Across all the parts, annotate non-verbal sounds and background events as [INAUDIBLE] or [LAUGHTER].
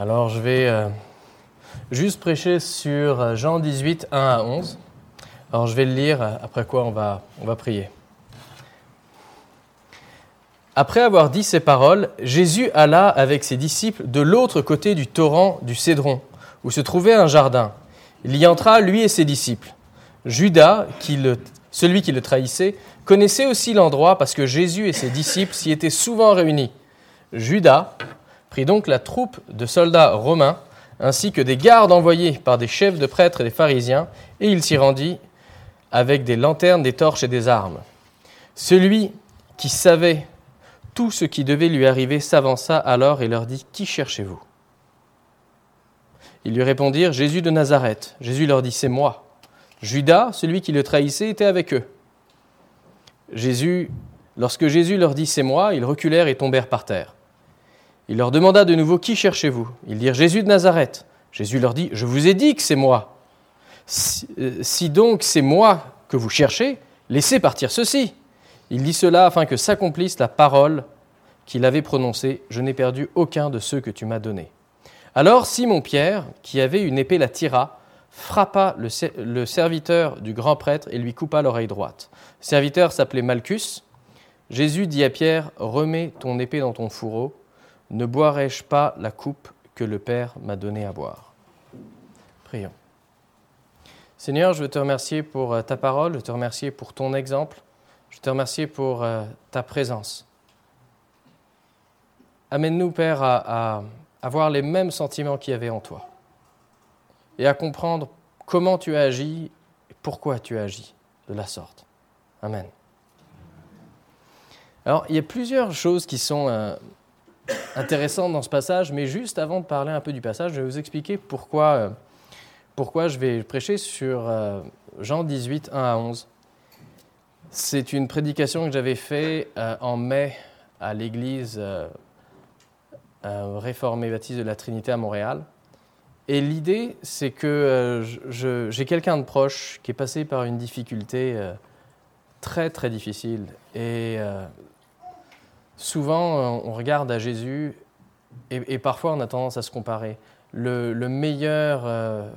Alors je vais euh, juste prêcher sur euh, Jean 18, 1 à 11. Alors je vais le lire, euh, après quoi on va, on va prier. Après avoir dit ces paroles, Jésus alla avec ses disciples de l'autre côté du torrent du Cédron, où se trouvait un jardin. Il y entra, lui et ses disciples. Judas, celui qui le trahissait, connaissait aussi l'endroit parce que Jésus et ses disciples s'y étaient souvent réunis. Judas, prit donc la troupe de soldats romains, ainsi que des gardes envoyés par des chefs de prêtres et des pharisiens, et il s'y rendit avec des lanternes, des torches et des armes. Celui qui savait tout ce qui devait lui arriver s'avança alors et leur dit Qui cherchez-vous? Ils lui répondirent Jésus de Nazareth. Jésus leur dit C'est moi. Judas, celui qui le trahissait, était avec eux. Jésus, lorsque Jésus leur dit C'est moi, ils reculèrent et tombèrent par terre. Il leur demanda de nouveau Qui cherchez-vous? Ils dirent Jésus de Nazareth. Jésus leur dit Je vous ai dit que c'est moi. Si, euh, donc c'est moi que vous cherchez, laissez partir ceci. Il dit cela afin que s'accomplisse la parole qu'il avait prononcée Je n'ai perdu aucun de ceux que tu m'as donnés. Alors Simon-Pierre, qui avait une épée, la tira, frappa le, le, serviteur du grand prêtre et lui coupa l'oreille droite. Le serviteur s'appelait Malchus. Jésus dit à Pierre Remets ton épée dans ton fourreau. Ne boirai-je pas la coupe que le Père m'a donnée à boire? Prions. Seigneur, je veux te remercier pour euh, ta parole, je te remercier pour ton exemple, je veux te remercier pour euh, ta présence. Amène-nous, Père, à, à avoir les mêmes sentiments qu'il y avait en toi et à comprendre comment tu as agi et pourquoi tu as agi de la sorte. Amen. Alors, il y a plusieurs choses qui sont euh, intéressantes dans ce passage, mais juste avant de parler un peu du passage, je vais vous expliquer pourquoi, euh, pourquoi je vais prêcher sur euh, Jean 18, 1 à 11. C'est une prédication que j'avais faite euh, en mai à l'église réformée baptiste de la Trinité à Montréal. Et l'idée, c'est que j'ai quelqu'un de proche qui est passé par une difficulté très très difficile. Et souvent, on regarde à Jésus et, parfois on a tendance à se comparer. Le, le meilleur, euh,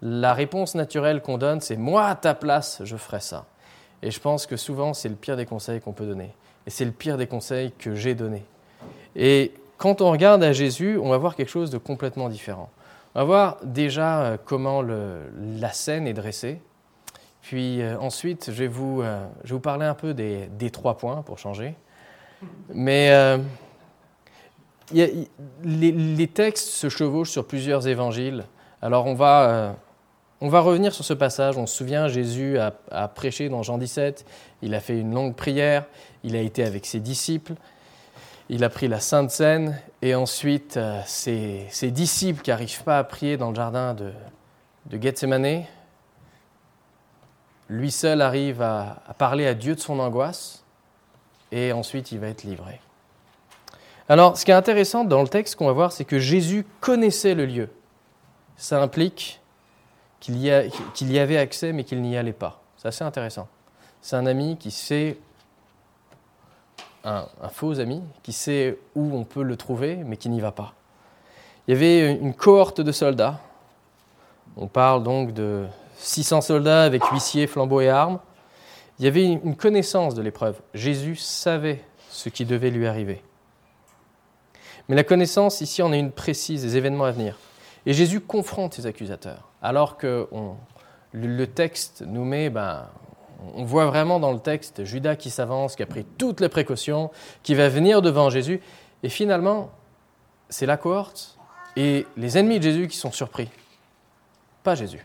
la réponse naturelle qu'on donne, c'est moi à ta place, je ferai ça. Et je pense que souvent, c'est le pire des conseils qu'on peut donner. Et c'est le pire des conseils que j'ai donné. Et quand on regarde à Jésus, on va voir quelque chose de complètement différent. On va voir déjà euh, comment la scène est dressée. Puis euh, ensuite, je vais, vous, euh, parler un peu des trois points pour changer. Mais euh, les, textes se chevauchent sur plusieurs évangiles. Alors on va, euh, on va revenir sur ce passage. On se souvient, Jésus a, prêché dans Jean 17. Il a fait une longue prière. Il a été avec ses disciples. Il a pris la Sainte Seine. Et ensuite, euh, ses, disciples qui n'arrivent pas à prier dans le jardin de, de Gethsemane, lui seul arrive à parler à Dieu de son angoisse et ensuite il va être livré. Alors, ce qui est intéressant dans le texte qu'on va voir, c'est que Jésus connaissait le lieu. Ça implique qu'il y, qu y, avait accès, mais qu'il n'y allait pas. C'est assez intéressant. C'est un ami qui sait, un, un, faux ami, qui sait où on peut le trouver, mais qui n'y va pas. Il y avait une cohorte de soldats. On parle donc de 600 soldats avec huissiers, flambeaux et armes. Il y avait une connaissance de l'épreuve. Jésus savait ce qui devait lui arriver. Mais la connaissance, ici, on a une précise des événements à venir. Et Jésus confronte ses accusateurs. Alors que le texte nous met, ben, on voit vraiment dans le texte Judas qui s'avance, qui a pris toutes les précautions, qui va venir devant Jésus. Et finalement, c'est la cohorte et les ennemis de Jésus qui sont surpris. Pas Jésus.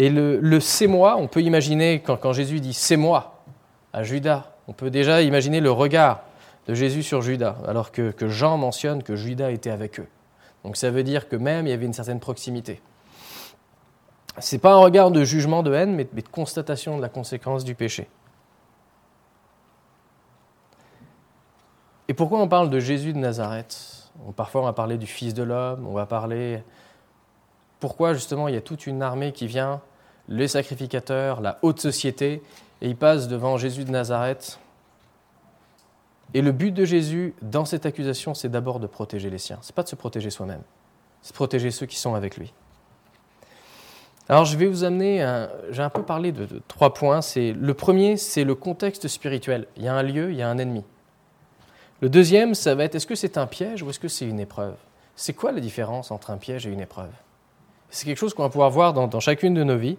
Et le, c'est moi, on peut imaginer, quand, Jésus dit c'est moi à Judas, on peut déjà imaginer le regard de Jésus sur Judas, alors que, Jean mentionne que Judas était avec eux. Donc ça veut dire que même il y avait une certaine proximité. Ce n'est pas un regard de jugement, de haine, mais, mais de constatation de la conséquence du péché. Et pourquoi on parle de Jésus de Nazareth? Parfois on va parler du Fils de l'homme, on va parler... Pourquoi justement il y a toute une armée qui vient, les sacrificateurs, la haute société, et ils passent devant Jésus de Nazareth Et le but de Jésus dans cette accusation, c'est d'abord de protéger les siens. Ce n'est pas de se protéger soi-même, c'est de protéger ceux qui sont avec lui. Alors je vais vous amener, j'ai un peu parlé de, trois points. C'est le premier, c'est le contexte spirituel. Il y a un lieu, il y a un ennemi. Le deuxième, ça va être est-ce que c'est un piège ou est-ce que c'est une épreuve? C'est quoi la différence entre un piège et une épreuve? C'est quelque chose qu'on va pouvoir voir dans, chacune de nos vies.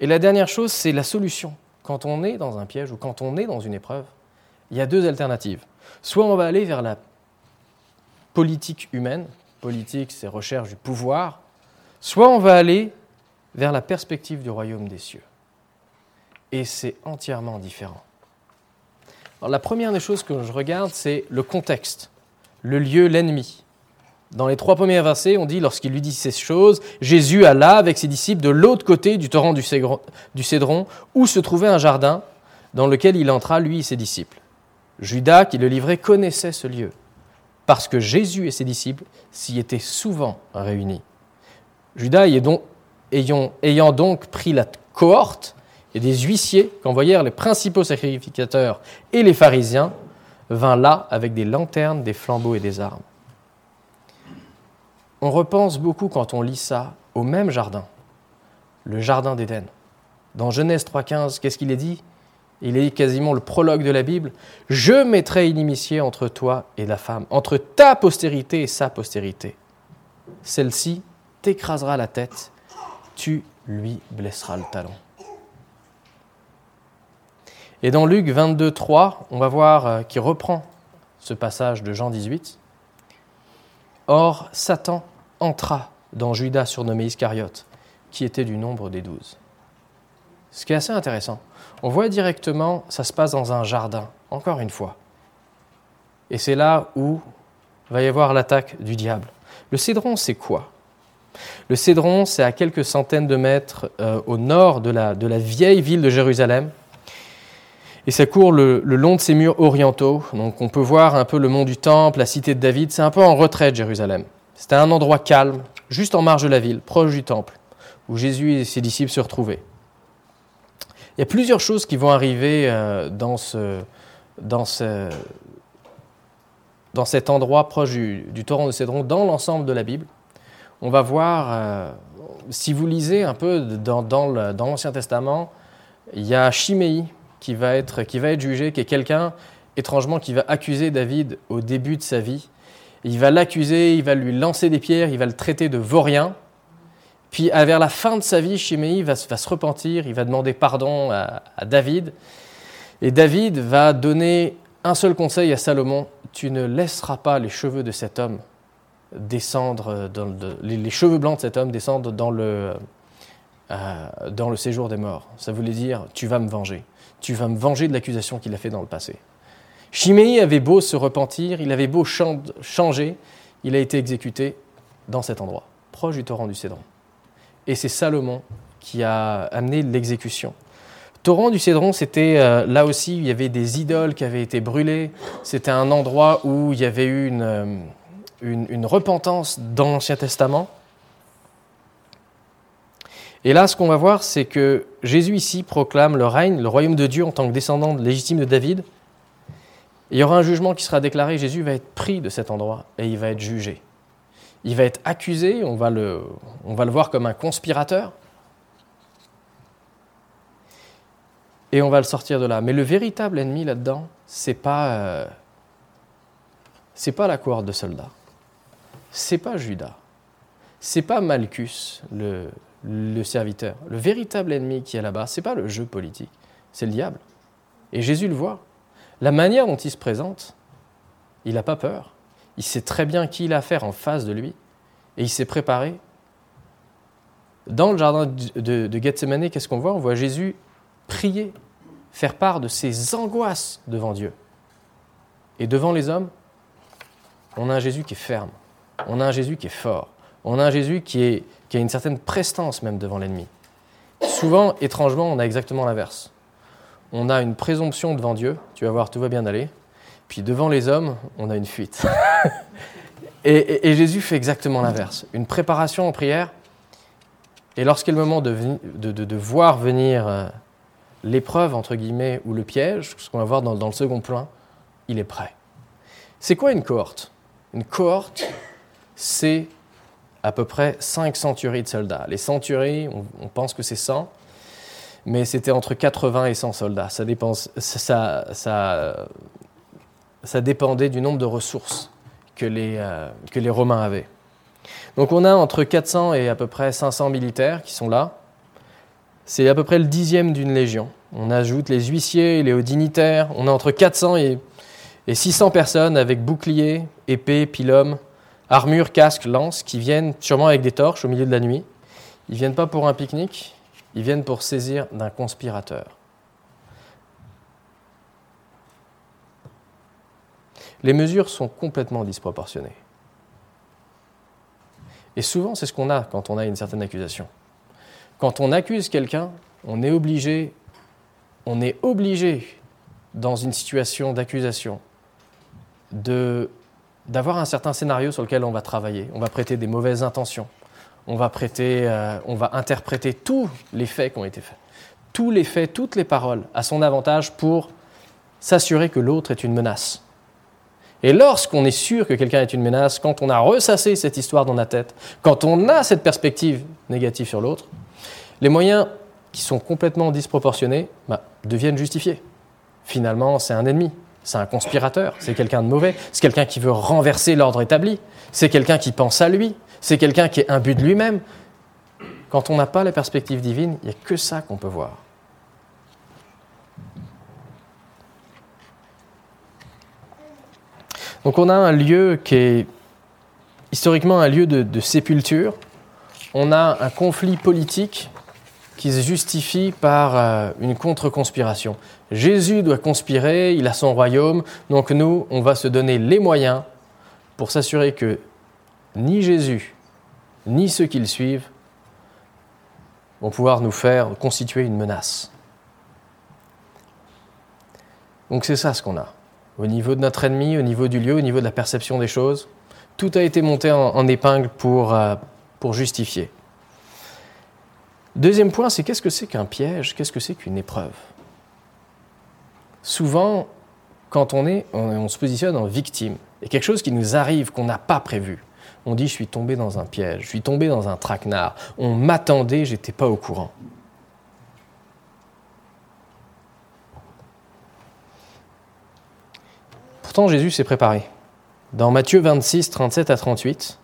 Et la dernière chose, c'est la solution. Quand on est dans un piège ou quand on est dans une épreuve, il y a deux alternatives. Soit on va aller vers la politique humaine, politique c'est recherche du pouvoir, soit on va aller vers la perspective du royaume des cieux. Et c'est entièrement différent la première des choses que je regarde, c'est le contexte, le lieu, l'ennemi. Dans les trois premiers versets, on dit, lorsqu'il lui dit ces choses, Jésus alla avec ses disciples de l'autre côté du torrent du Cédron, où se trouvait un jardin dans lequel il entra, lui et ses disciples. Judas, qui le livrait, connaissait ce lieu, parce que Jésus et ses disciples s'y étaient souvent réunis. Judas ayant donc pris la cohorte, et des huissiers qu'envoyèrent les principaux sacrificateurs et les pharisiens, vint là avec des lanternes, des flambeaux et des armes. On repense beaucoup quand on lit ça au même jardin, le jardin d'Éden. Dans Genèse 3.15, qu'est-ce qu'il est dit? Il est quasiment le prologue de la Bible. Je mettrai inimitié entre toi et la femme, entre ta postérité et sa postérité. Celle-ci t'écrasera la tête, tu lui blesseras le talon. Et dans Luc 22, 3, on va voir euh, qui reprend ce passage de Jean 18. Or, Satan entra dans Judas surnommé Iscariote, qui était du nombre des douze. Ce qui est assez intéressant. On voit directement, ça se passe dans un jardin, encore une fois. Et c'est là où va y avoir l'attaque du diable. Le cédron, c'est quoi? Le cédron, c'est à quelques centaines de mètres euh, au nord de la, de la vieille ville de Jérusalem, et ça court le, long de ces murs orientaux. Donc on peut voir un peu le mont du Temple, la cité de David. C'est un peu en retrait de Jérusalem. C'était un endroit calme, juste en marge de la ville, proche du Temple, où Jésus et ses disciples se retrouvaient. Il y a plusieurs choses qui vont arriver euh, dans, ce, dans, ce, dans cet endroit proche du, torrent de Cédron, dans l'ensemble de la Bible. On va voir, euh, si vous lisez un peu dans, dans l'Ancien Testament, il y a Chiméi, qui va être, qui va être jugé, qui est quelqu'un, étrangement, qui va accuser David au début de sa vie. Il va l'accuser, il va lui lancer des pierres, il va le traiter de vaurien. Puis, vers la fin de sa vie, Chiméi va, va se repentir, il va demander pardon à, David. Et David va donner un seul conseil à Salomon tu ne laisseras pas les cheveux de cet homme descendre, dans les, cheveux blancs de cet homme descendre dans le, euh, dans le séjour des morts. Ça voulait dire tu vas me venger tu vas me venger de l'accusation qu'il a fait dans le passé. Chiméi avait beau se repentir, il avait beau changer, il a été exécuté dans cet endroit, proche du torrent du Cédron. Et c'est Salomon qui a amené l'exécution. Torrent du Cédron, c'était euh, là aussi, il y avait des idoles qui avaient été brûlées. C'était un endroit où il y avait eu une, euh, une repentance dans l'Ancien Testament. Et là, ce qu'on va voir, c'est que Jésus ici proclame le règne, le royaume de Dieu en tant que descendant légitime de David. il y aura un jugement qui sera déclaré. Jésus va être pris de cet endroit et il va être jugé. Il va être accusé, on va le, voir comme un conspirateur. Et on va le sortir de là. Mais le véritable ennemi là-dedans, c'est pas, euh, pas la cohorte de soldats. C'est pas Judas. C'est pas Malchus, le, le serviteur. Le véritable ennemi qui est là-bas, ce n'est pas le jeu politique, c'est le diable. Et Jésus le voit. La manière dont il se présente, il n'a pas peur. Il sait très bien qui il a affaire en face de lui. Et il s'est préparé. Dans le jardin de, de Gethsemane, qu'est-ce qu'on voit? On voit Jésus prier, faire part de ses angoisses devant Dieu. Et devant les hommes, on a un Jésus qui est ferme. On a un Jésus qui est fort. On a un Jésus qui a une certaine prestance même devant l'ennemi. Souvent, étrangement, on a exactement l'inverse. On a une présomption devant Dieu, tu vas voir, tout va bien aller. Puis devant les hommes, on a une fuite. [LAUGHS] et, Jésus fait exactement l'inverse. Une préparation en prière. Et lorsqu'il est le moment de, de, voir venir euh, l'épreuve, entre guillemets, ou le piège, ce qu'on va voir dans, dans, le second plan, il est prêt. C'est quoi une cohorte? Une cohorte, c'est à peu près 5 centuries de soldats. Les centuries, on, pense que c'est 100, mais c'était entre 80 et 100 soldats. Ça, ça, dépendait du nombre de ressources que les, euh, Romains avaient. Donc on a entre 400 et à peu près 500 militaires qui sont là. C'est à peu près le dixième d'une légion. On ajoute les huissiers, les hauts dignitaires. On a entre 400 et, 600 personnes avec boucliers, épées, pilums, armure, casque, lance, qui viennent sûrement avec des torches au milieu de la nuit. Ils viennent pas pour un pique-nique, ils viennent pour saisir d'un conspirateur. Les mesures sont complètement disproportionnées. Et souvent, c'est ce qu'on a quand on a une certaine accusation. Quand on accuse quelqu'un, on est obligé on est obligé, dans une situation d'accusation, d'avoir un certain scénario sur lequel on va travailler. On va prêter des mauvaises intentions. On va, prêter, euh, on va interpréter tous les faits qui ont été faits. Tous les faits, toutes les paroles à son avantage pour s'assurer que l'autre est une menace. Et lorsqu'on est sûr que quelqu'un est une menace, quand on a ressassé cette histoire dans la tête, quand on a cette perspective négative sur l'autre, les moyens qui sont complètement disproportionnés bah, deviennent justifiés. Finalement, c'est un ennemi, c'est un conspirateur, c'est quelqu'un de mauvais, c'est quelqu'un qui veut renverser l'ordre établi, c'est quelqu'un qui pense à lui, c'est quelqu'un qui est imbu de lui-même. Quand on n'a pas la perspective divine, il n'y a que ça qu'on peut voir. Donc on a un lieu qui est historiquement un lieu de sépulture, on a un conflit politique qui se justifie par euh, une contre-conspiration. Jésus doit conspirer, il a son royaume, donc nous, on va se donner les moyens pour s'assurer que ni Jésus, ni ceux qui le suivent vont pouvoir nous faire constituer une menace. Donc c'est ça ce qu'on a. Au niveau de notre ennemi, au niveau du lieu, au niveau de la perception des choses, tout a été monté en, épingle pour, euh, pour justifier. Deuxième point, c'est qu'est-ce que c'est qu'un piège? Qu'est-ce que c'est qu'une épreuve? Souvent, quand on, est, on, se positionne en victime, et quelque chose qui nous arrive qu'on n'a pas prévu, on dit je suis tombé dans un piège, je suis tombé dans un traquenard, on m'attendait, j'étais pas au courant. Pourtant, Jésus s'est préparé. Dans Matthieu 26, 37 à 38,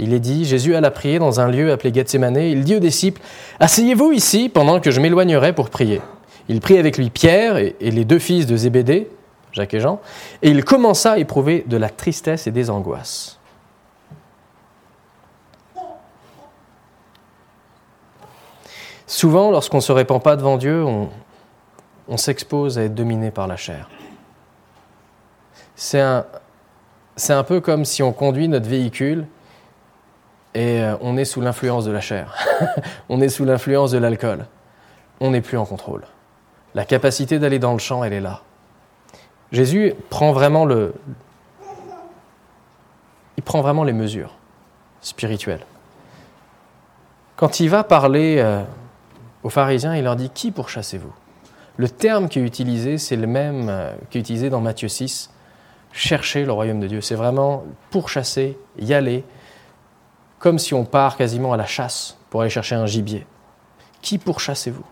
il est dit, Jésus alla prier dans un lieu appelé Gethsemane. Il dit aux disciples, Asseyez-vous ici pendant que je m'éloignerai pour prier. Il prit avec lui Pierre et, les deux fils de Zébédée, Jacques et Jean, et il commença à éprouver de la tristesse et des angoisses. Souvent, lorsqu'on ne se répand pas devant Dieu, on, s'expose à être dominé par la chair. C'est un, c'est un peu comme si on conduit notre véhicule et euh, on est sous l'influence de la chair, [LAUGHS] on est sous l'influence de l'alcool, on n'est plus en contrôle. La capacité d'aller dans le champ, elle est là. Jésus prend vraiment le, il prend vraiment les mesures spirituelles. Quand il va parler euh, aux pharisiens, il leur dit Qui pourchassez-vous Le terme qui est utilisé, c'est le même euh, qui est utilisé dans Matthieu 6 chercher le royaume de Dieu. C'est vraiment pourchasser, y aller, comme si on part quasiment à la chasse pour aller chercher un gibier. Qui pourchassez-vous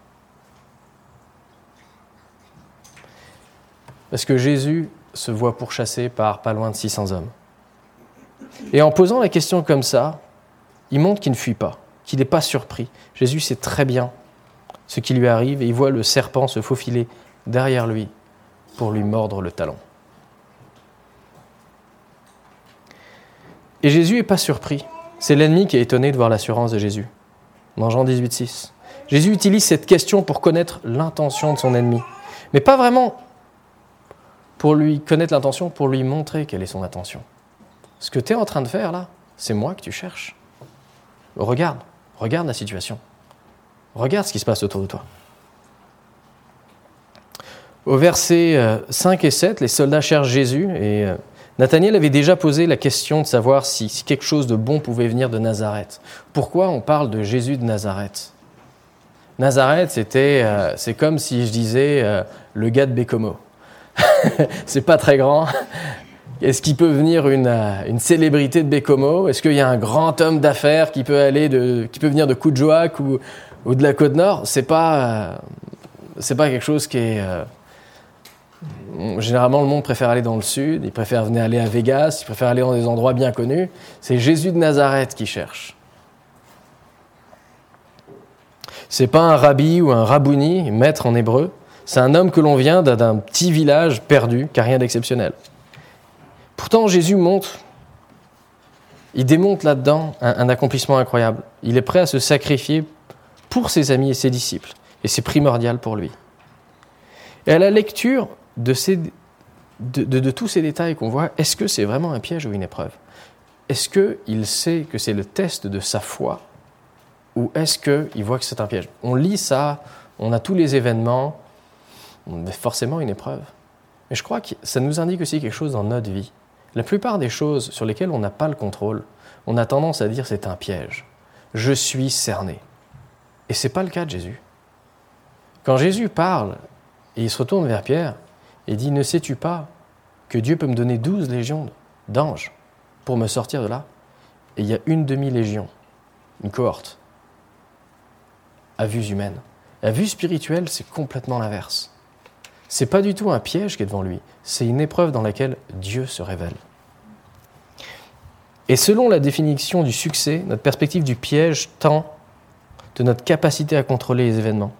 Parce que Jésus se voit pourchassé par pas loin de 600 hommes. Et en posant la question comme ça, il montre qu'il ne fuit pas, qu'il n'est pas surpris. Jésus sait très bien ce qui lui arrive et il voit le serpent se faufiler derrière lui pour lui mordre le talon. Et Jésus n'est pas surpris. C'est l'ennemi qui est étonné de voir l'assurance de Jésus. Dans Jean 18, 6. Jésus utilise cette question pour connaître l'intention de son ennemi. Mais pas vraiment pour lui connaître l'intention, pour lui montrer quelle est son intention. Ce que tu es en train de faire là, c'est moi que tu cherches. Regarde, regarde la situation. Regarde ce qui se passe autour de toi. Au verset 5 euh, et 7, les soldats cherchent Jésus et euh, Nathaniel avait déjà posé la question de savoir si, quelque chose de bon pouvait venir de Nazareth. Pourquoi on parle de Jésus de Nazareth? Nazareth, c'était, euh, c'est comme si je disais euh, le gars de Bécomo. [LAUGHS] c'est pas très grand. Est-ce qu'il peut venir une, une célébrité de Bécomo? Est-ce qu'il y a un grand homme d'affaires qui peut aller de, qui peut venir de Coudjouac ou, ou de la Côte Nord C'est pas, c'est pas quelque chose qui est. généralement, le monde préfère aller dans le sud. Il préfère venir aller à Vegas. Il préfère aller dans des endroits bien connus. C'est Jésus de Nazareth qui cherche. C'est pas un rabbi ou un rabouni, maître en hébreu. C'est un homme que l'on vient d'un petit village perdu, qui n'a rien d'exceptionnel. Pourtant, Jésus montre, il démontre là-dedans un, accomplissement incroyable. Il est prêt à se sacrifier pour ses amis et ses disciples. Et c'est primordial pour lui. Et à la lecture de, tous ces détails qu'on voit, est-ce que c'est vraiment un piège ou une épreuve? Est-ce qu'il sait que c'est le test de sa foi ou est-ce qu'il voit que c'est un piège? On lit ça, on a tous les événements, on a forcément une épreuve. Mais je crois que ça nous indique aussi quelque chose dans notre vie. La plupart des choses sur lesquelles on n'a pas le contrôle, on a tendance à dire c'est un piège. Je suis cerné. Et ce n'est pas le cas de Jésus. Quand Jésus parle et il se retourne vers Pierre et dit Ne sais-tu pas que Dieu peut me donner douze légions d'anges pour me sortir de là? Et il y a une demi-légion, une cohorte, à vue humaine. La vue spirituelle, c'est complètement l'inverse. C'est pas du tout un piège qui est devant lui, c'est une épreuve dans laquelle Dieu se révèle. Et selon la définition du succès, notre perspective du piège tend de notre capacité à contrôler les événements.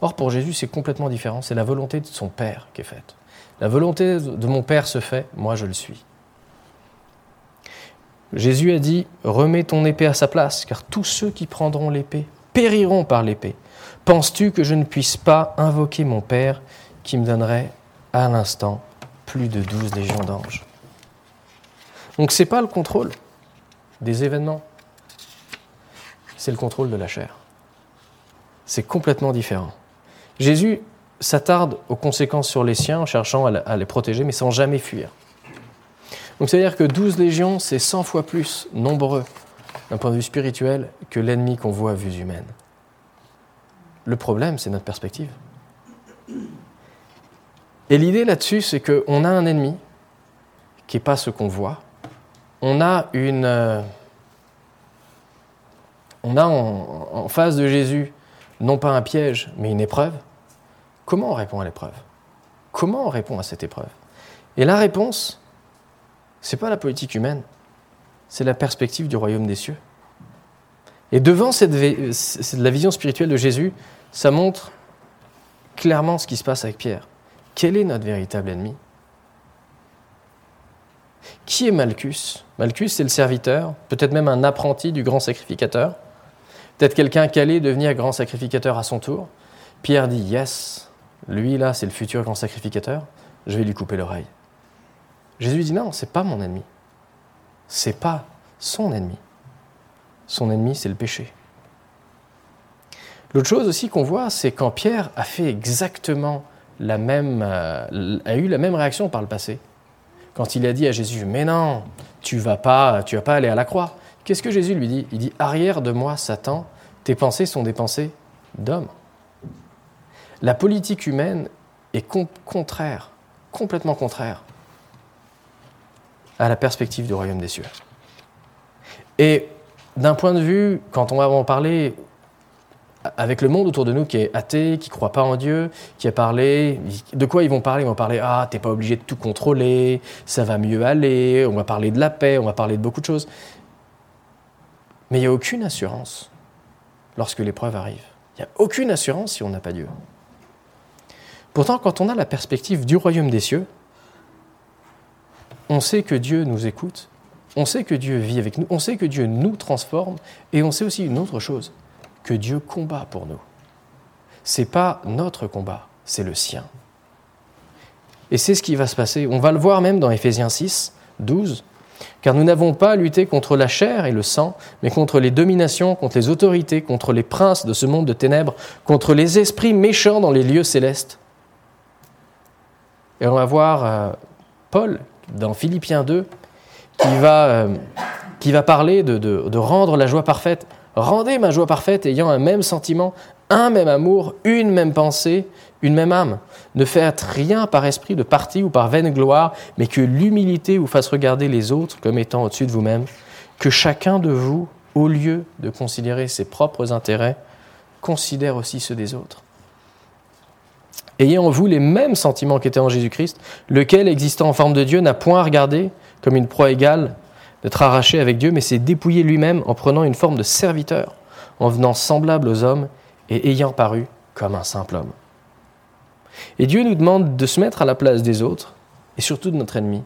Or, pour Jésus, c'est complètement différent. C'est la volonté de son Père qui est faite. La volonté de mon Père se fait, moi je le suis. Jésus a dit, remets ton épée à sa place, car tous ceux qui prendront l'épée périront par l'épée. Penses-tu que je ne puisse pas invoquer mon Père qui me donnerait à l'instant plus de douze légions d'anges? Donc ce n'est pas le contrôle des événements, c'est le contrôle de la chair. C'est complètement différent. Jésus s'attarde aux conséquences sur les siens en cherchant à les protéger, mais sans jamais fuir. Donc c'est-à-dire que douze légions, c'est 100 fois plus nombreux d'un point de vue spirituel que l'ennemi qu'on voit à vue humaine. Le problème, c'est notre perspective. Et l'idée là-dessus, c'est qu'on a un ennemi qui n'est pas ce qu'on voit. On a une. Euh, on a en, face de Jésus non pas un piège, mais une épreuve. Comment on répond à l'épreuve? Comment on répond à cette épreuve? Et la réponse, c'est pas la politique humaine, c'est la perspective du royaume des cieux. Et devant cette, la vision spirituelle de Jésus, ça montre clairement ce qui se passe avec Pierre. Quel est notre véritable ennemi? Qui est Malchus? Malchus, c'est le serviteur, peut-être même un apprenti du grand sacrificateur, peut-être quelqu'un qui allait devenir grand sacrificateur à son tour. Pierre dit Yes, lui là, c'est le futur grand sacrificateur, je vais lui couper l'oreille. Jésus dit Non, c'est pas mon ennemi. C'est pas son ennemi. Son ennemi, c'est le péché. L'autre chose aussi qu'on voit, c'est quand Pierre a fait exactement la même, euh, a eu la même réaction par le passé. Quand il a dit à Jésus, mais non, tu vas pas, tu vas pas aller à la croix. Qu'est-ce que Jésus lui dit? Il dit, arrière de moi, Satan, tes pensées sont des pensées d'homme. La politique humaine est contraire, complètement contraire à la perspective du royaume des cieux. Et d'un point de vue, quand on va en parler avec le monde autour de nous qui est athée, qui ne croit pas en Dieu, qui a parlé, de quoi ils vont parler? Ils vont parler ah t'es pas obligé de tout contrôler, ça va mieux aller, on va parler de la paix, on va parler de beaucoup de choses. Mais il n'y a aucune assurance lorsque l'épreuve arrive. Il n'y a aucune assurance si on n'a pas Dieu. Pourtant, quand on a la perspective du royaume des cieux, on sait que Dieu nous écoute, on sait que Dieu vit avec nous, on sait que Dieu nous transforme, et on sait aussi une autre chose que Dieu combat pour nous. C'est pas notre combat, c'est le sien. Et c'est ce qui va se passer. On va le voir même dans Éphésiens 6, 12. Car nous n'avons pas à lutter contre la chair et le sang, mais contre les dominations, contre les autorités, contre les princes de ce monde de ténèbres, contre les esprits méchants dans les lieux célestes. Et on va voir euh, Paul dans Philippiens 2 qui va, euh, qui va parler de, de rendre la joie parfaite Rendez ma joie parfaite ayant un même sentiment, un même amour, une même pensée, une même âme. Ne faites rien par esprit de parti ou par vaine gloire, mais que l'humilité vous fasse regarder les autres comme étant au-dessus de vous-même. Que chacun de vous, au lieu de considérer ses propres intérêts, considère aussi ceux des autres. Ayez en vous les mêmes sentiments qu'étaient en Jésus-Christ, lequel, existant en forme de Dieu, n'a point regardé comme une proie égale d'être arraché avec Dieu, mais s'est dépouillé lui-même en prenant une forme de serviteur, en venant semblable aux hommes et ayant paru comme un simple homme. Et Dieu nous demande de se mettre à la place des autres, et surtout de notre ennemi.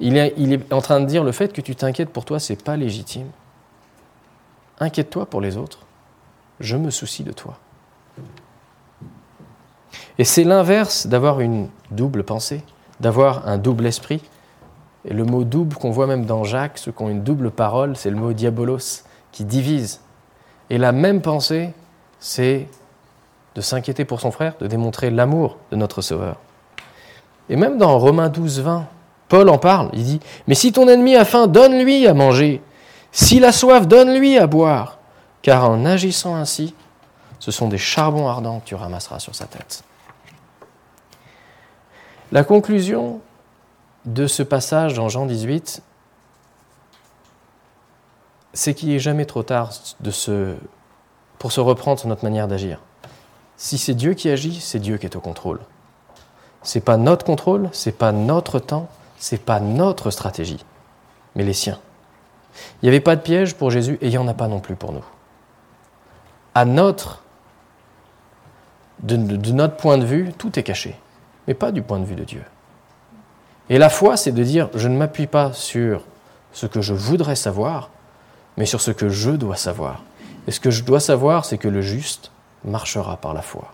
Il est, il est en train de dire le fait que tu t'inquiètes pour toi, c'est pas légitime. Inquiète-toi pour les autres. Je me soucie de toi. Et c'est l'inverse d'avoir une double pensée, d'avoir un double esprit. Et le mot double qu'on voit même dans Jacques, ceux qui ont une double parole, c'est le mot diabolos, qui divise. Et la même pensée, c'est de s'inquiéter pour son frère, de démontrer l'amour de notre Sauveur. Et même dans Romains 12, 20, Paul en parle, il dit, Mais si ton ennemi a faim, donne-lui à manger. S'il a soif, donne-lui à boire. Car en agissant ainsi, ce sont des charbons ardents que tu ramasseras sur sa tête. La conclusion de ce passage dans Jean 18, c'est qu'il n'est jamais trop tard pour se reprendre sur notre manière d'agir. Si c'est Dieu qui agit, c'est Dieu qui est au contrôle. Ce n'est pas notre contrôle, ce n'est pas notre temps, ce n'est pas notre stratégie, mais les siens. Il n'y avait pas de piège pour Jésus et il n'y en a pas non plus pour nous. À de notre point de vue, tout est caché mais pas du point de vue de Dieu. Et la foi, c'est de dire, je ne m'appuie pas sur ce que je voudrais savoir, mais sur ce que je dois savoir. Et ce que je dois savoir, c'est que le juste marchera par la foi.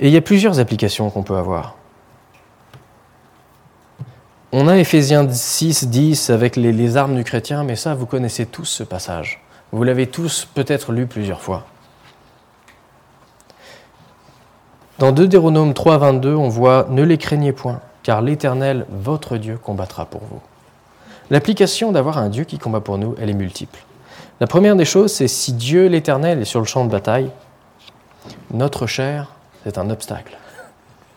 Et il y a plusieurs applications qu'on peut avoir. On a Éphésiens 6, 10 avec les, les armes du chrétien, mais ça, vous connaissez tous ce passage. Vous l'avez tous peut-être lu plusieurs fois. Dans 2 Deutéronome 3, 22, on voit Ne les craignez point, car l'Éternel, votre Dieu, combattra pour vous. L'application d'avoir un Dieu qui combat pour nous, elle est multiple. La première des choses, c'est si Dieu l'Éternel est sur le champ de bataille, notre chair, c'est un obstacle.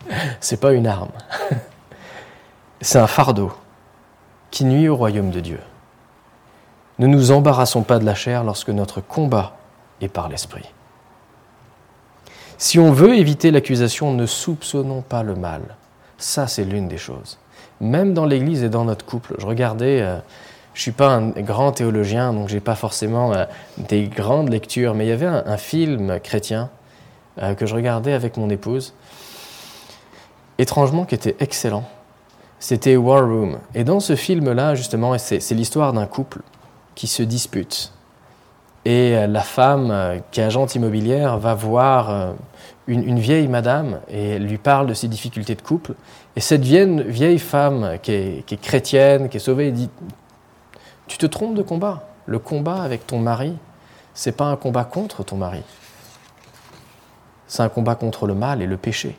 [LAUGHS] C'est pas une arme. [LAUGHS] C'est un fardeau qui nuit au royaume de Dieu. Ne nous embarrassons pas de la chair lorsque notre combat est par l'esprit. Si on veut éviter l'accusation, ne soupçonnons pas le mal. Ça, c'est l'une des choses. Même dans l'Église et dans notre couple, je regardais, euh, je ne suis pas un grand théologien, donc je n'ai pas forcément euh, des grandes lectures, mais il y avait un, film chrétien euh, que je regardais avec mon épouse, étrangement qui était excellent. C'était War Room. Et dans ce film-là, justement, c'est l'histoire d'un couple qui se disputent. Et euh, la femme euh, qui est agente immobilière va voir euh, une, vieille madame et lui parle de ses difficultés de couple. Et cette vieille, vieille femme qui est, chrétienne, qui est sauvée, dit Tu te trompes de combat. Le combat avec ton mari, c'est pas un combat contre ton mari. C'est un combat contre le mal et le péché.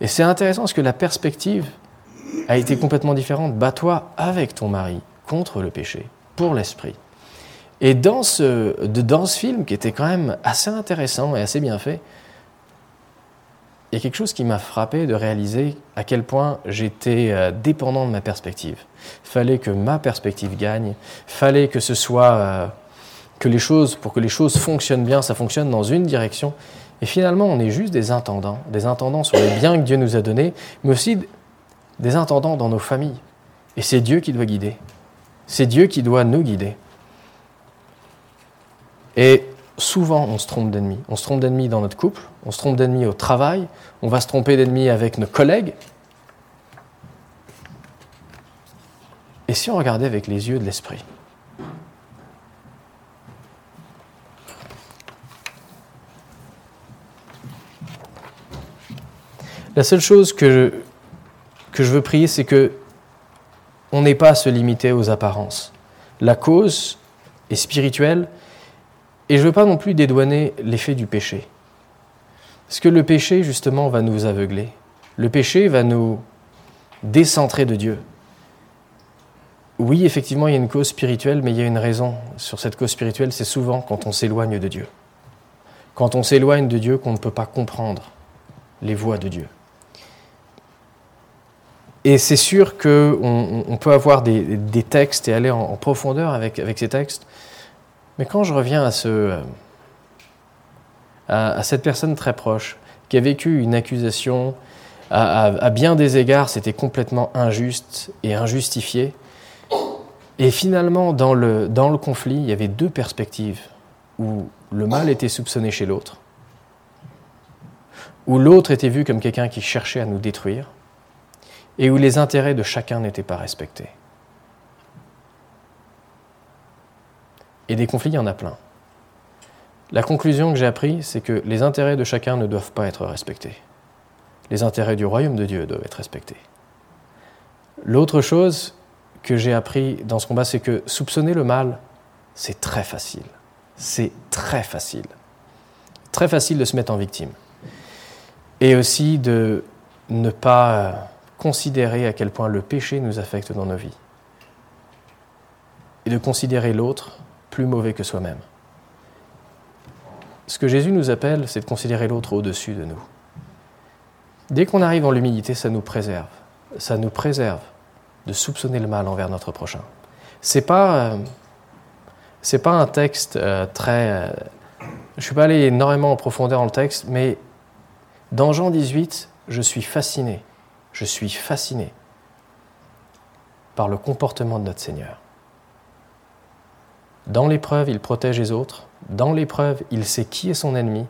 Et c'est intéressant parce que la perspective a été complètement différente. Bats-toi avec ton mari contre le péché pour l'esprit. Et dans ce, dans ce film, qui était quand même assez intéressant et assez bien fait, il y a quelque chose qui m'a frappé de réaliser à quel point j'étais euh, dépendant de ma perspective. Fallait que ma perspective gagne, fallait que ce soit euh, que les choses, pour que les choses fonctionnent bien, ça fonctionne dans une direction. Et finalement, on est juste des intendants, des intendants sur les biens que Dieu nous a donnés, mais aussi des intendants dans nos familles. Et c'est Dieu qui doit guider. C'est Dieu qui doit nous guider. Et souvent, on se trompe d'ennemis. On se trompe d'ennemis dans notre couple, on se trompe d'ennemis au travail, on va se tromper d'ennemis avec nos collègues. Et si on regardait avec les yeux de l'esprit? La seule chose que je, que je veux prier, c'est que on n'est pas à se limiter aux apparences. La cause est spirituelle et je ne veux pas non plus dédouaner l'effet du péché. Parce que le péché, justement, va nous aveugler. Le péché va nous décentrer de Dieu. oui, effectivement, il y a une cause spirituelle, mais il y a une raison sur cette cause spirituelle, c'est souvent quand on s'éloigne de Dieu. Quand on s'éloigne de Dieu, qu'on ne peut pas comprendre les voies de Dieu. Et c'est sûr qu'on on peut avoir des, textes et aller en, profondeur avec, ces textes, mais quand je reviens à, ce, à, cette personne très proche qui a vécu une accusation, à, bien des égards, c'était complètement injuste et injustifié, et finalement, dans le, dans le conflit, il y avait deux perspectives, où le mal était soupçonné chez l'autre, où l'autre était vu comme quelqu'un qui cherchait à nous détruire, et où les intérêts de chacun n'étaient pas respectés. Et des conflits, il y en a plein. La conclusion que j'ai apprise, c'est que les intérêts de chacun ne doivent pas être respectés. Les intérêts du royaume de Dieu doivent être respectés. L'autre chose que j'ai appris dans ce combat, c'est que soupçonner le mal, c'est très facile. C'est très facile. Très facile de se mettre en victime. Et aussi de ne pas considérer à quel point le péché nous affecte dans nos vies. Et de considérer l'autre plus mauvais que soi-même. Ce que Jésus nous appelle, c'est de considérer l'autre au-dessus de nous. Dès qu'on arrive en l'humilité, ça nous préserve. Ça nous préserve de soupçonner le mal envers notre prochain. C'est pas euh, c'est pas un texte euh, très euh, je suis pas allé énormément en profondeur dans le texte, mais dans Jean 18, je suis fasciné je suis fasciné par le comportement de notre Seigneur. Dans l'épreuve, il protège les autres. Dans l'épreuve, il sait qui est son ennemi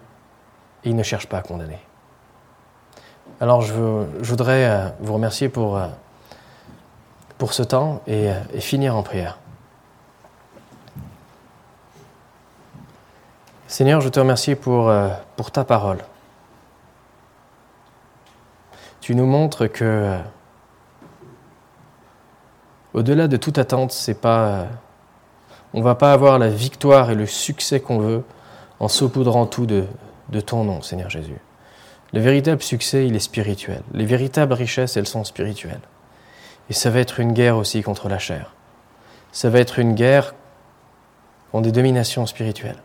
et il ne cherche pas à condamner. Alors je, voudrais euh, vous remercier pour, euh, ce temps et, euh, et finir en prière. Seigneur, je te remercie pour ta parole tu nous montres que, euh, au-delà de toute attente, c'est pas, euh, on va pas avoir la victoire et le succès qu'on veut en saupoudrant tout de, de ton nom, Seigneur Jésus. Le véritable succès, il est spirituel. Les véritables richesses, elles sont spirituelles. Et ça va être une guerre aussi contre la chair. Ça va être une guerre contre des dominations spirituelles.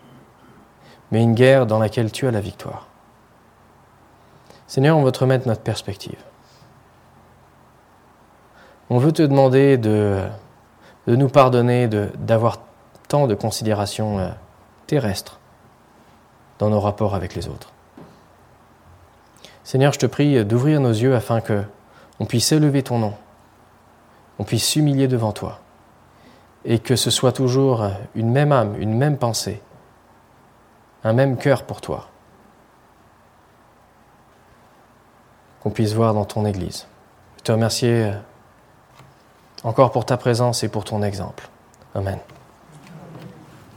Mais une guerre dans laquelle tu as la victoire. Seigneur, on veut te remettre notre perspective. On veut te demander de, nous pardonner d'avoir tant de considérations euh, terrestres dans nos rapports avec les autres. Seigneur, je te prie d'ouvrir nos yeux afin que on puisse élever ton nom, on puisse s'humilier devant toi, et que ce soit toujours une même âme, une même pensée, un même cœur pour toi. Qu'on puisse voir dans ton Église. Je te remercie euh, encore pour ta présence et pour ton exemple. Amen.